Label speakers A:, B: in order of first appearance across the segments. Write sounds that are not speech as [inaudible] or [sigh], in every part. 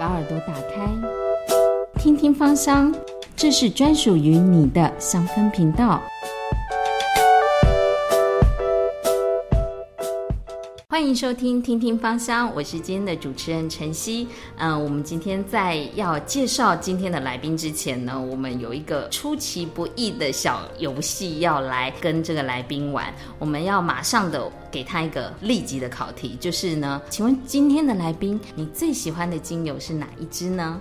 A: 把耳朵打开，听听芳香，这是专属于你的香氛频道。欢迎收听《听听芳香》，我是今天的主持人晨曦。嗯，我们今天在要介绍今天的来宾之前呢，我们有一个出其不意的小游戏要来跟这个来宾玩。我们要马上的给他一个立即的考题，就是呢，请问今天的来宾，你最喜欢的精油是哪一支呢？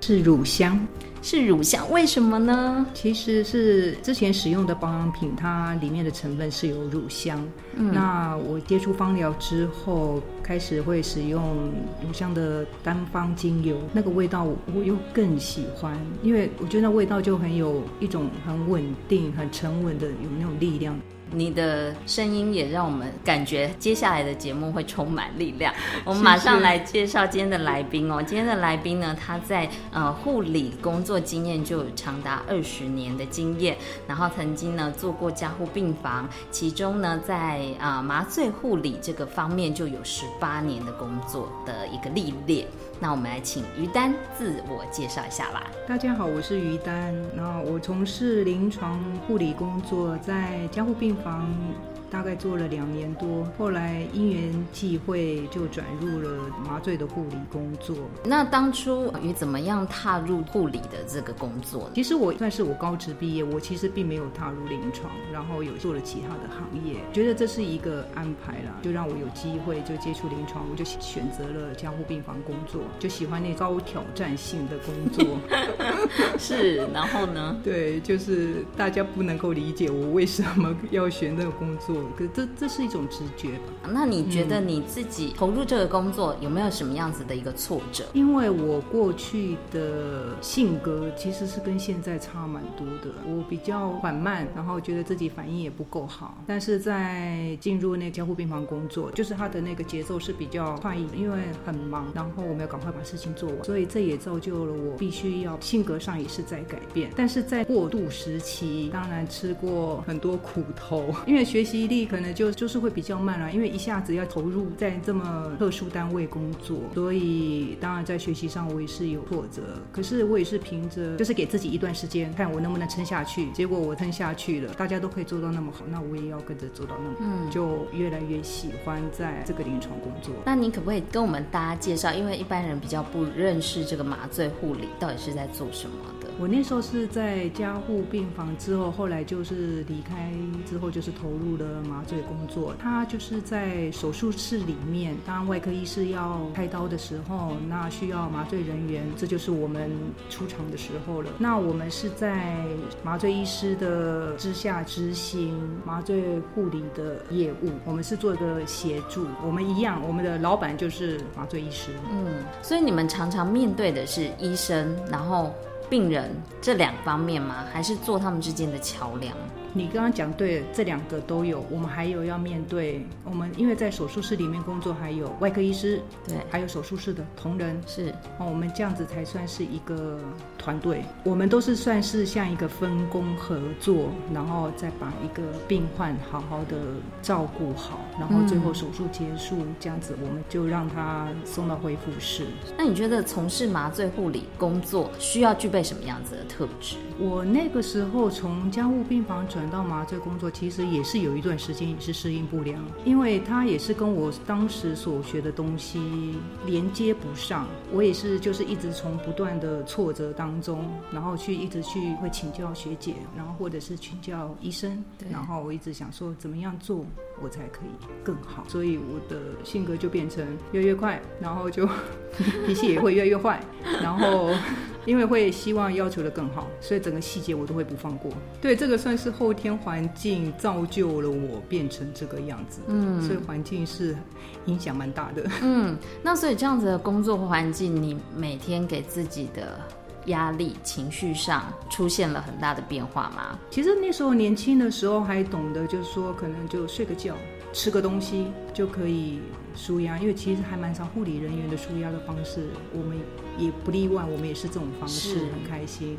B: 是乳香。
A: 是乳香，为什么呢？
B: 其实是之前使用的保养品，它里面的成分是有乳香。嗯，那我接触芳疗之后，开始会使用乳香的单方精油，那个味道我又更喜欢，因为我觉得那味道就很有一种很稳定、很沉稳的，有那种力量。
A: 你的声音也让我们感觉接下来的节目会充满力量。[laughs] 我们马上来介绍今天的来宾哦。今天的来宾呢，他在呃护理工作经验就有长达二十年的经验，然后曾经呢做过加护病房，其中呢在啊麻醉护理这个方面就有十八年的工作的一个历练。那我们来请于丹自我介绍一下吧。
B: 大家好，我是于丹。那我从事临床护理工作，在加护病房。大概做了两年多，后来因缘际会就转入了麻醉的护理工作。
A: 那当初你怎么样踏入护理的这个工作？
B: 其实我算是我高职毕业，我其实并没有踏入临床，然后有做了其他的行业，觉得这是一个安排啦，就让我有机会就接触临床，我就选择了加护病房工作，就喜欢那高挑战性的工作。[laughs]
A: 是，然后呢？
B: 对，就是大家不能够理解我为什么要选那个工作。可这这是一种直觉吧？
A: 那你觉得你自己投入这个工作有没有什么样子的一个挫折？
B: 因为我过去的性格其实是跟现在差蛮多的。我比较缓慢，然后觉得自己反应也不够好。但是在进入那个监护病房工作，就是他的那个节奏是比较快一，因为很忙，然后我们要赶快把事情做完，所以这也造就了我必须要性格上也是在改变。但是在过渡时期，当然吃过很多苦头，因为学习。力可能就就是会比较慢了，因为一下子要投入在这么特殊单位工作，所以当然在学习上我也是有挫折。可是我也是凭着就是给自己一段时间，看我能不能撑下去。结果我撑下去了，大家都可以做到那么好，那我也要跟着做到那么，嗯，就越来越喜欢在这个临床工作。
A: 那你可不可以跟我们大家介绍？因为一般人比较不认识这个麻醉护理到底是在做什么的。
B: 我那时候是在加护病房之后，后来就是离开之后就是投入了。麻醉工作，他就是在手术室里面，当外科医师要开刀的时候，那需要麻醉人员，这就是我们出场的时候了。那我们是在麻醉医师的之下执行麻醉护理的业务，我们是做一个协助。我们一样，我们的老板就是麻醉医师。
A: 嗯，所以你们常常面对的是医生，然后病人这两方面吗？还是做他们之间的桥梁？
B: 你刚刚讲对，这两个都有。我们还有要面对我们，因为在手术室里面工作，还有外科医师，
A: 对，
B: 还有手术室的同仁，
A: 是
B: 哦，我们这样子才算是一个团队。我们都是算是像一个分工合作，然后再把一个病患好好的照顾好，然后最后手术结束，这样子我们就让他送到恢复室。
A: 那你觉得从事麻醉护理工作需要具备什么样子的特质？
B: 我那个时候从家务病房转。转到麻醉工作，其实也是有一段时间也是适应不良，因为他也是跟我当时所学的东西连接不上。我也是就是一直从不断的挫折当中，然后去一直去会请教学姐，然后或者是请教医生，然后我一直想说怎么样做我才可以更好，所以我的性格就变成越越快，然后就 [laughs] 脾气也会越越坏，然后。因为会希望要求的更好，所以整个细节我都会不放过。对，这个算是后天环境造就了我变成这个样子。嗯，所以环境是影响蛮大的。
A: 嗯，那所以这样子的工作环境，你每天给自己的压力、情绪上出现了很大的变化吗？
B: 其实那时候年轻的时候还懂得，就是说可能就睡个觉。吃个东西就可以舒压，因为其实还蛮常护理人员的舒压的方式，我们也不例外，我们也是这种方式，很开心。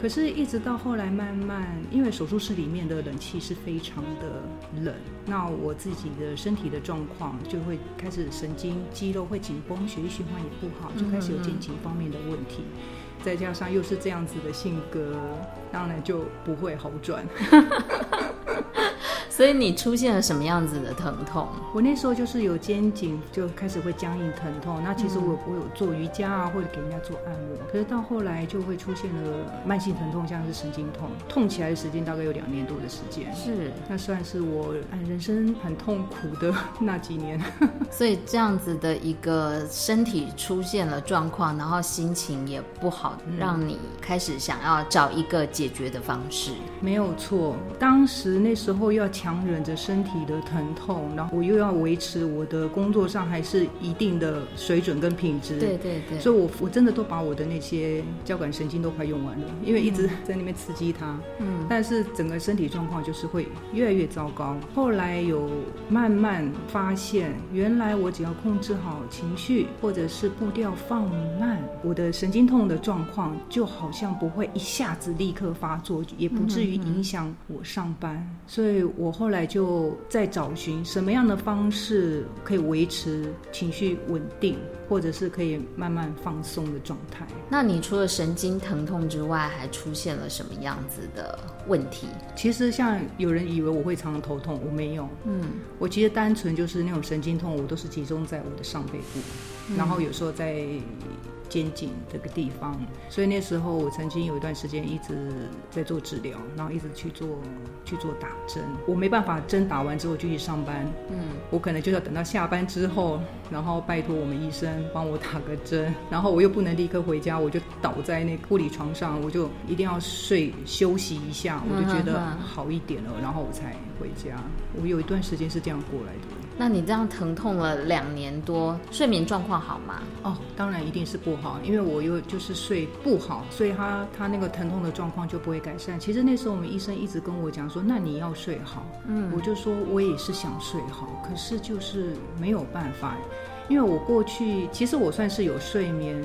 B: 可是，一直到后来慢慢，因为手术室里面的冷气是非常的冷，那我自己的身体的状况就会开始神经肌肉会紧绷，血液循环也不好，就开始有肩颈方面的问题。再加上又是这样子的性格，当然就不会好转。[laughs]
A: 所以你出现了什么样子的疼痛？
B: 我那时候就是有肩颈就开始会僵硬疼痛。那其实我我有做瑜伽啊，或者给人家做按摩。可是到后来就会出现了慢性疼痛，像是神经痛，痛起来的时间大概有两年多的时间。
A: 是，
B: 那算是我人生很痛苦的那几年。[laughs] [laughs]
A: 所以这样子的一个身体出现了状况，然后心情也不好，让你开始想要找一个解决的方式。
B: 没有错，当时那时候要强。强忍着身体的疼痛，然后我又要维持我的工作上还是一定的水准跟品质。
A: 对对对，
B: 所以我我真的都把我的那些交感神经都快用完了，因为一直在那边刺激它。嗯，但是整个身体状况就是会越来越糟糕。后来有慢慢发现，原来我只要控制好情绪，或者是步调放慢，我的神经痛的状况就好像不会一下子立刻发作，也不至于影响我上班。所以我。后来就在找寻什么样的方式可以维持情绪稳定，或者是可以慢慢放松的状态。
A: 那你除了神经疼痛之外，还出现了什么样子的问题？
B: 其实像有人以为我会常常头痛，我没有。嗯，我其实单纯就是那种神经痛，我都是集中在我的上背部，然后有时候在。肩颈这个地方，所以那时候我曾经有一段时间一直在做治疗，然后一直去做去做打针。我没办法针打完之后就去上班，嗯，我可能就要等到下班之后，然后拜托我们医生帮我打个针，然后我又不能立刻回家，我就倒在那护理床上，我就一定要睡休息一下，我就觉得好一点了，然后我才回家。我有一段时间是这样过来的。
A: 那你这样疼痛了两年多，睡眠状况好吗？
B: 哦，当然一定是不好，因为我又就是睡不好，所以他他那个疼痛的状况就不会改善。其实那时候我们医生一直跟我讲说，那你要睡好。嗯，我就说我也是想睡好，可是就是没有办法，因为我过去其实我算是有睡眠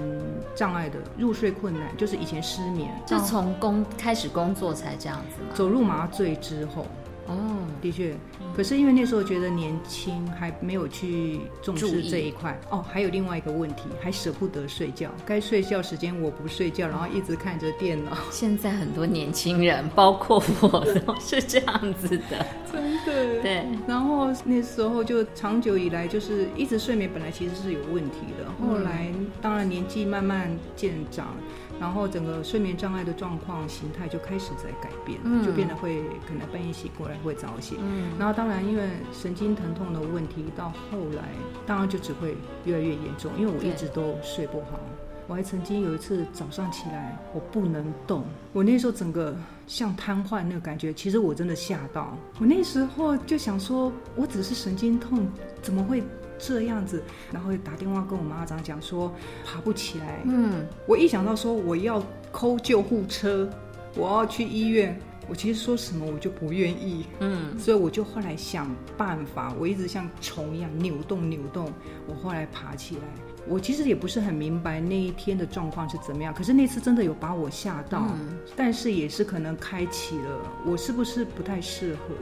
B: 障碍的，入睡困难，就是以前失眠，
A: 就从工开始工作才这样子嘛？
B: 走入麻醉之后。哦，的确，可是因为那时候觉得年轻，还没有去重视这一块。哦，还有另外一个问题，还舍不得睡觉。该睡觉时间我不睡觉，然后一直看着电脑。
A: 现在很多年轻人，包括我，都是这样子的，[laughs]
B: 真的。
A: 对。
B: 然后那时候就长久以来就是一直睡眠，本来其实是有问题的。后来当然年纪慢慢渐长。然后整个睡眠障碍的状况形态就开始在改变，就变得会可能半夜醒过来会早醒。然后当然因为神经疼痛的问题，到后来当然就只会越来越严重，因为我一直都睡不好。我还曾经有一次早上起来我不能动，我那时候整个像瘫痪那个感觉，其实我真的吓到。我那时候就想说，我只是神经痛，怎么会？这样子，然后打电话跟我妈长讲说爬不起来。嗯，我一想到说我要扣救护车，我要去医院，我其实说什么我就不愿意。嗯，所以我就后来想办法，我一直像虫一样扭动扭动，我后来爬起来。我其实也不是很明白那一天的状况是怎么样，可是那次真的有把我吓到，但是也是可能开启了我是不是不太适合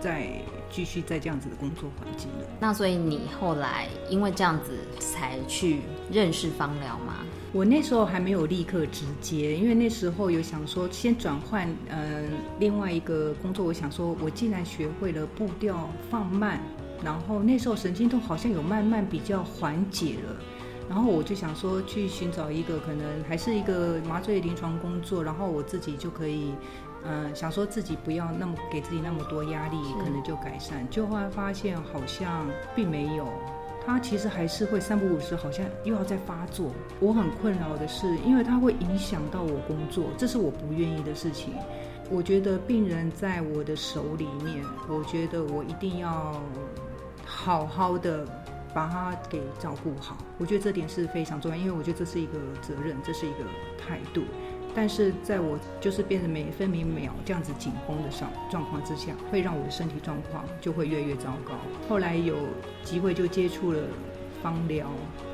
B: 在。继续在这样子的工作环境了。
A: 那所以你后来因为这样子才去认识芳疗吗？
B: 我那时候还没有立刻直接，因为那时候有想说先转换嗯另外一个工作。我想说，我既然学会了步调放慢，然后那时候神经痛好像有慢慢比较缓解了，然后我就想说去寻找一个可能还是一个麻醉临床工作，然后我自己就可以。嗯，想说自己不要那么给自己那么多压力，可能就改善。就后来发现好像并没有，他其实还是会三不五时，好像又要再发作。我很困扰的是，因为它会影响到我工作，这是我不愿意的事情。我觉得病人在我的手里面，我觉得我一定要好好的把他给照顾好。我觉得这点是非常重要，因为我觉得这是一个责任，这是一个态度。但是在我就是变得每分每秒这样子紧绷的上状况之下，会让我的身体状况就会越来越糟糕。后来有机会就接触了芳疗，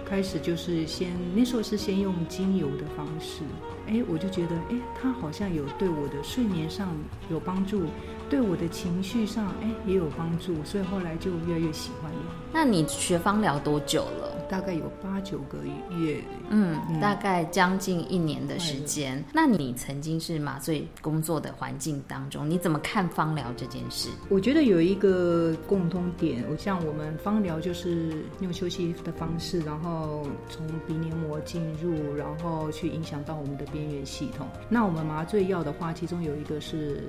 B: 开始就是先那时候是先用精油的方式，哎，我就觉得哎，它好像有对我的睡眠上有帮助，对我的情绪上哎也有帮助，所以后来就越来越喜欢了。
A: 那你学芳疗多久了？
B: 大概有八九个月，
A: 嗯，大概将近一年的时间。那你曾经是麻醉工作的环境当中，你怎么看芳疗这件事？
B: 我觉得有一个共通点，我像我们芳疗就是用休息的方式，然后从鼻黏膜进入，然后去影响到我们的边缘系统。那我们麻醉药的话，其中有一个是。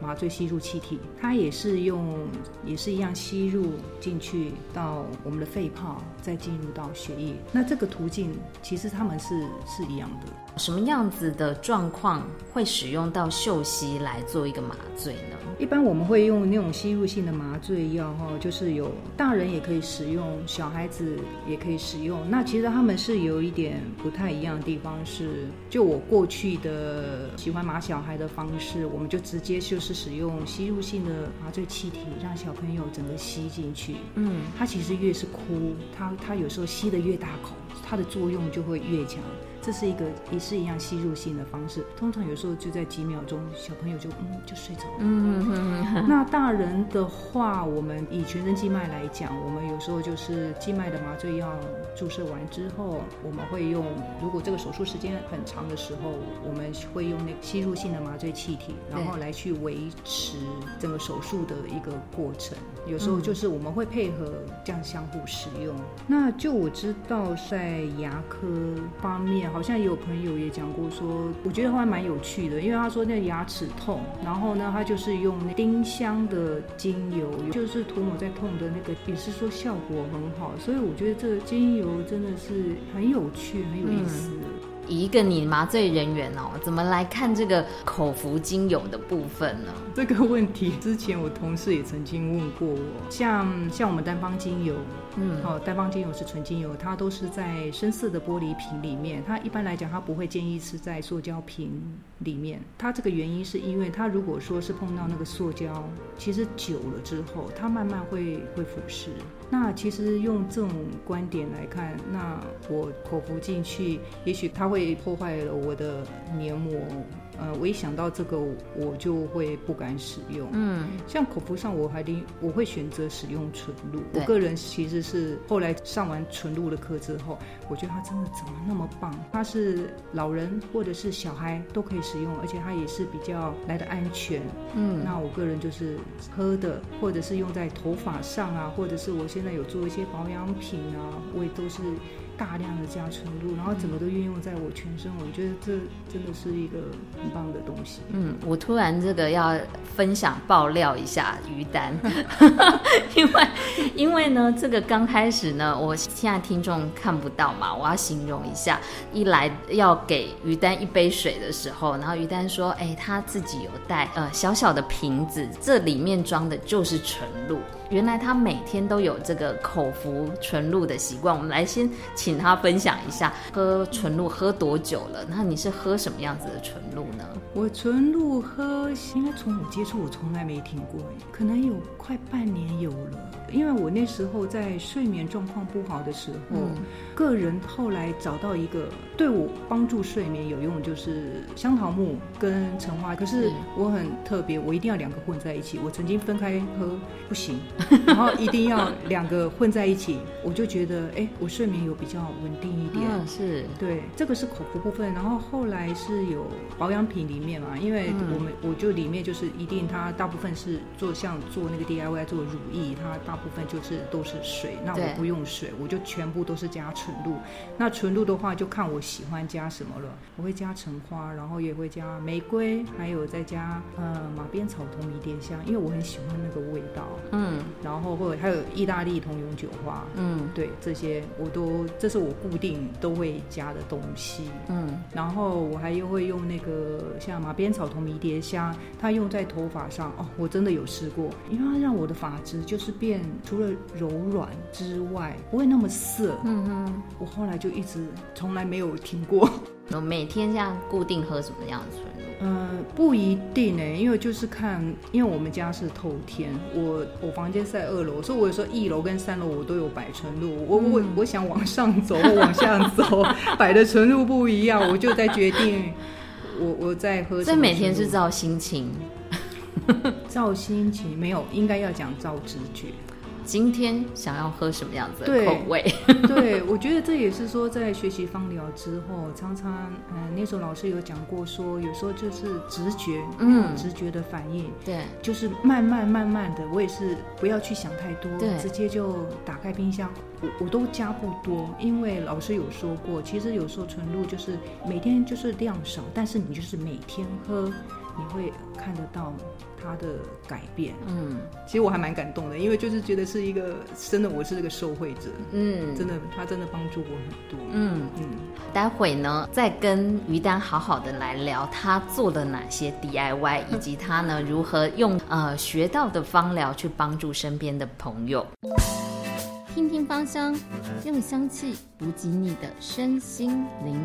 B: 麻醉吸入气体，它也是用，也是一样吸入进去到我们的肺泡，再进入到血液。那这个途径其实他们是是一样的。
A: 什么样子的状况会使用到嗅吸来做一个麻醉呢？
B: 一般我们会用那种吸入性的麻醉药，哈，就是有大人也可以使用，小孩子也可以使用。那其实他们是有一点不太一样的地方，是就我过去的喜欢麻小孩的方式，我们就直接就是使用吸入性的麻醉气体，让小朋友整个吸进去。嗯，他其实越是哭，他他有时候吸的越大口，它的作用就会越强。这是一个也是一样吸入性的方式，通常有时候就在几秒钟，小朋友就嗯就睡着了。嗯嗯嗯。那大人的话，我们以全身静脉来讲，我们有时候就是静脉的麻醉药注射完之后，我们会用，如果这个手术时间很长的时候，我们会用那吸入性的麻醉气体，然后来去维持整个手术的一个过程。有时候就是我们会配合这样相互使用。那就我知道在在牙科方面。好像也有朋友也讲过，说我觉得还蛮有趣的，因为他说那牙齿痛，然后呢，他就是用丁香的精油，就是涂抹在痛的那个，也是说效果很好，所以我觉得这个精油真的是很有趣，很有意思。
A: 一个你麻醉人员哦，怎么来看这个口服精油的部分呢？
B: 这个问题之前我同事也曾经问过我，像像我们单方精油，嗯，好，单方精油是纯精油，它都是在深色的玻璃瓶里面，它一般来讲它不会建议是在塑胶瓶里面。它这个原因是因为它如果说是碰到那个塑胶，其实久了之后，它慢慢会会腐蚀。那其实用这种观点来看，那我口服进去，也许它会。破坏了我的黏膜，呃，我一想到这个，我就会不敢使用。嗯，像口服上，我还得我会选择使用纯露。我个人其实是后来上完纯露的课之后，我觉得它真的怎么那么棒？它是老人或者是小孩都可以使用，而且它也是比较来的安全。嗯，那我个人就是喝的，或者是用在头发上啊，或者是我现在有做一些保养品啊，我也都是。大量的加纯露，然后整个都运用在我全身，我觉得这真的是一个很棒的东西。
A: 嗯，我突然这个要分享爆料一下于丹，[laughs] 因为因为呢，这个刚开始呢，我现在听众看不到嘛，我要形容一下，一来要给于丹一杯水的时候，然后于丹说，哎，他自己有带呃小小的瓶子，这里面装的就是纯露。原来他每天都有这个口服纯露的习惯。我们来先请他分享一下喝纯露喝多久了？那你是喝什么样子的纯露呢？
B: 我纯露喝，应该从我接触我从来没停过，可能有快半年有了。因为我那时候在睡眠状况不好的时候，个人后来找到一个对我帮助睡眠有用，就是香桃木跟橙花。可是我很特别，我一定要两个混在一起。我曾经分开喝不行，[laughs] 然后一定要两个混在一起，我就觉得哎，我睡眠有比较稳定一点。
A: 是，
B: 对，这个是口服部分。然后后来是有保养品里面嘛，因为我们我就里面就是一定它大部分是做像做那个 DIY 做乳液，它大。部分就是都是水，那我不用水，我就全部都是加纯露。那纯露的话，就看我喜欢加什么了。我会加橙花，然后也会加玫瑰，还有再加呃马鞭草同迷迭香，因为我很喜欢那个味道。嗯，然后或者还有意大利同永久花。嗯，对，这些我都这是我固定都会加的东西。嗯，然后我还又会用那个像马鞭草同迷迭香，它用在头发上哦，我真的有试过，因为它让我的发质就是变。除了柔软之外，不会那么涩。嗯哼，我后来就一直从来没有停过。
A: 我每天这样固定喝什么样的？
B: 嗯，不一定呢，因为就是看，因为我们家是透天，我我房间在二楼，所以我有时候一楼跟三楼我都有摆纯露，我我我想往上走或往下走，[laughs] 摆的纯露不一样，我就在决定，我我在喝。
A: 所以每天是照心情，
B: 照心情没有，应该要讲照直觉。
A: 今天想要喝什么样子的口味？[laughs]
B: 对，我觉得这也是说，在学习芳疗之后，常常，嗯，那时候老师有讲过，说有时候就是直觉，嗯，直觉的反应，
A: 对，
B: 就是慢慢慢慢的，我也是不要去想太多，
A: 对，
B: 直接就打开冰箱，我我都加不多，因为老师有说过，其实有时候纯露就是每天就是量少，但是你就是每天喝，你会看得到。他的改变，嗯，其实我还蛮感动的，因为就是觉得是一个真的，我是这个受惠者，嗯，真的，他真的帮助我很多，嗯
A: 嗯。待会呢，再跟于丹好好的来聊他做了哪些 DIY，[laughs] 以及他呢如何用呃学到的芳疗去帮助身边的朋友。听听芳香，用香气补给你的身心灵。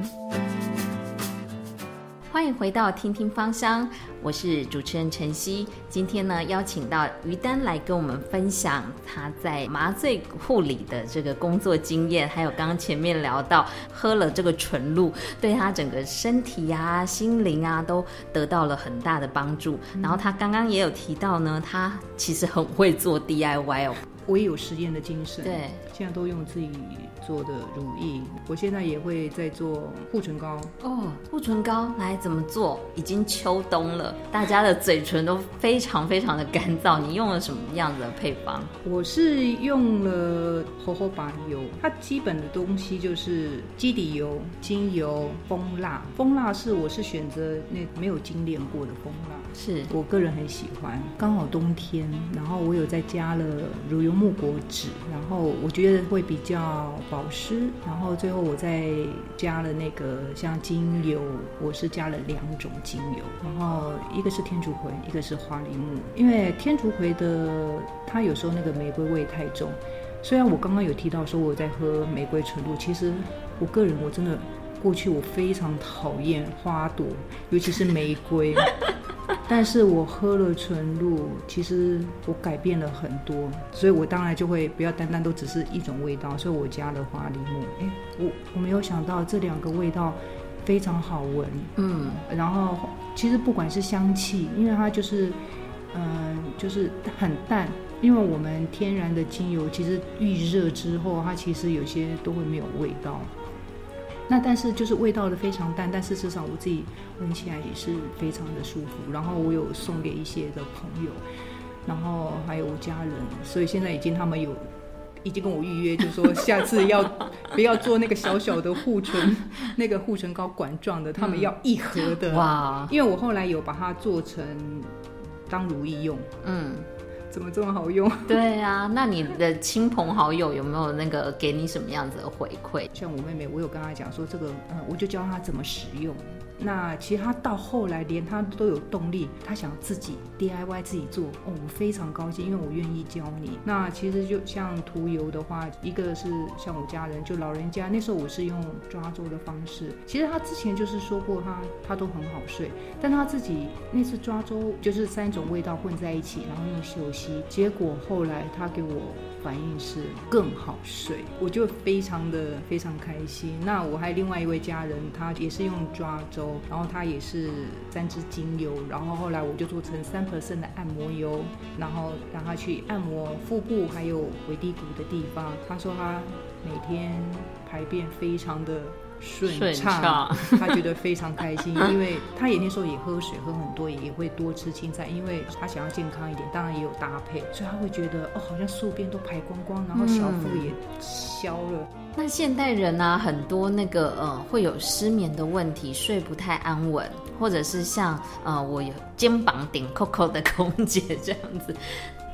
A: 欢迎回到听听芳香，我是主持人晨曦。今天呢，邀请到于丹来跟我们分享他在麻醉护理的这个工作经验，还有刚刚前面聊到喝了这个纯露，对他整个身体啊、心灵啊都得到了很大的帮助。然后他刚刚也有提到呢，他其实很会做 DIY 哦。
B: 我也有实验的精神，
A: 对，
B: 现在都用自己做的乳液。我现在也会在做护唇膏
A: 哦，护唇膏来怎么做？已经秋冬了，大家的嘴唇都非常非常的干燥。你用了什么样子的配方？
B: 我是用了荷荷巴油，它基本的东西就是基底油、精油、蜂蜡。蜂蜡是我是选择那没有精炼过的蜂蜡，
A: 是
B: 我个人很喜欢。刚好冬天，然后我有再加了乳油。木果脂，然后我觉得会比较保湿，然后最后我再加了那个像精油，我是加了两种精油，然后一个是天竺葵，一个是花梨木，因为天竺葵的它有时候那个玫瑰味太重，虽然我刚刚有提到说我在喝玫瑰纯露，其实我个人我真的过去我非常讨厌花朵，尤其是玫瑰。但是我喝了纯露，其实我改变了很多，所以我当然就会不要单单都只是一种味道，所以我加了花梨木。哎，我我没有想到这两个味道非常好闻，嗯，然后其实不管是香气，因为它就是，嗯，就是很淡，因为我们天然的精油其实遇热之后，它其实有些都会没有味道。那但是就是味道的非常淡，但事实上我自己闻起来也是非常的舒服。然后我有送给一些的朋友，然后还有我家人，所以现在已经他们有已经跟我预约，就说下次要 [laughs] 不要做那个小小的护唇，那个护唇膏管状的，他们要一盒的哇！因为我后来有把它做成当如意用，嗯。怎么这么好用？[laughs]
A: 对啊，那你的亲朋好友有没有那个给你什么样子的回馈？
B: 像我妹妹，我有跟她讲说这个，嗯，我就教她怎么使用。那其实他到后来连他都有动力，他想自己 DIY 自己做哦，我非常高兴，因为我愿意教你。那其实就像涂油的话，一个是像我家人，就老人家那时候我是用抓周的方式。其实他之前就是说过他他都很好睡，但他自己那次抓周就是三种味道混在一起，然后用嗅吸，结果后来他给我。反应是更好睡，我就非常的非常开心。那我还有另外一位家人，他也是用抓周，然后他也是三支精油，然后后来我就做成三 percent 的按摩油，然后让他去按摩腹部还有尾骶骨的地方。他说他每天排便非常的。顺畅，他觉得非常开心，因为他也那时候也喝水喝很多，也会多吃青菜，因为他想要健康一点，当然也有搭配，所以他会觉得哦，好像宿便都排光光，然后小腹也消了。
A: 那现代人呢，很多那个呃会有失眠的问题，睡不太安稳，或者是像呃我有肩膀顶扣扣的空姐这样子。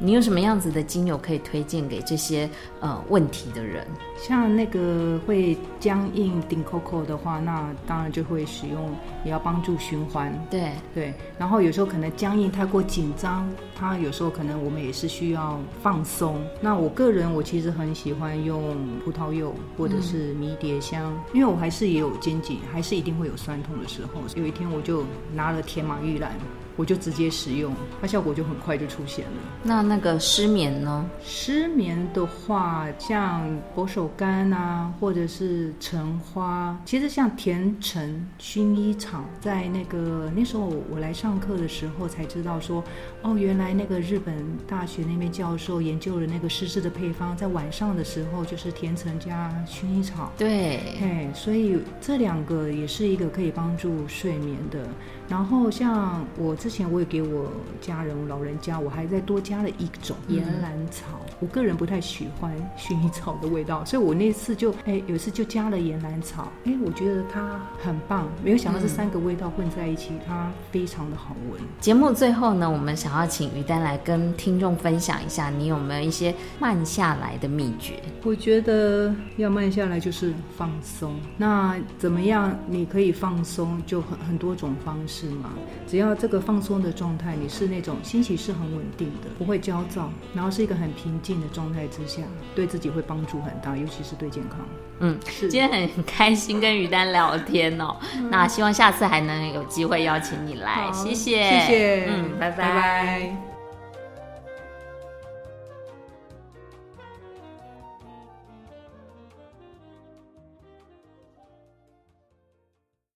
A: 你有什么样子的精油可以推荐给这些呃问题的人？
B: 像那个会僵硬顶 COCO 的话，那当然就会使用，也要帮助循环。
A: 对
B: 对，然后有时候可能僵硬太过紧张，它有时候可能我们也是需要放松。那我个人我其实很喜欢用葡萄柚或者是迷迭香，因为我还是也有肩颈，还是一定会有酸痛的时候。有一天我就拿了天马玉兰。我就直接使用，它效果就很快就出现了。
A: 那那个失眠呢？
B: 失眠的话，像佛手柑啊，或者是橙花，其实像甜橙、薰衣草，在那个那时候我来上课的时候才知道说，哦，原来那个日本大学那边教授研究了那个湿湿的配方，在晚上的时候就是甜橙加薰衣草。
A: 对，
B: 哎，所以这两个也是一个可以帮助睡眠的。然后像我之前我也给我家人老人家，我还再多加了一种岩兰草。我个人不太喜欢薰衣草的味道，所以我那次就哎有一次就加了岩兰草，哎我觉得它很棒。没有想到这三个味道混在一起，它非常的好闻。
A: 节目最后呢，我们想要请于丹来跟听众分享一下，你有没有一些慢下来的秘诀？
B: 我觉得要慢下来就是放松。那怎么样？你可以放松，就很很多种方式。是吗？只要这个放松的状态，你是那种心情是很稳定的，不会焦躁，然后是一个很平静的状态之下，对自己会帮助很大，尤其是对健康。
A: 嗯，是。今天很开心跟于丹聊天哦，那希望下次还能有机会邀请你来，谢谢，
B: 谢谢，
A: 嗯，拜拜。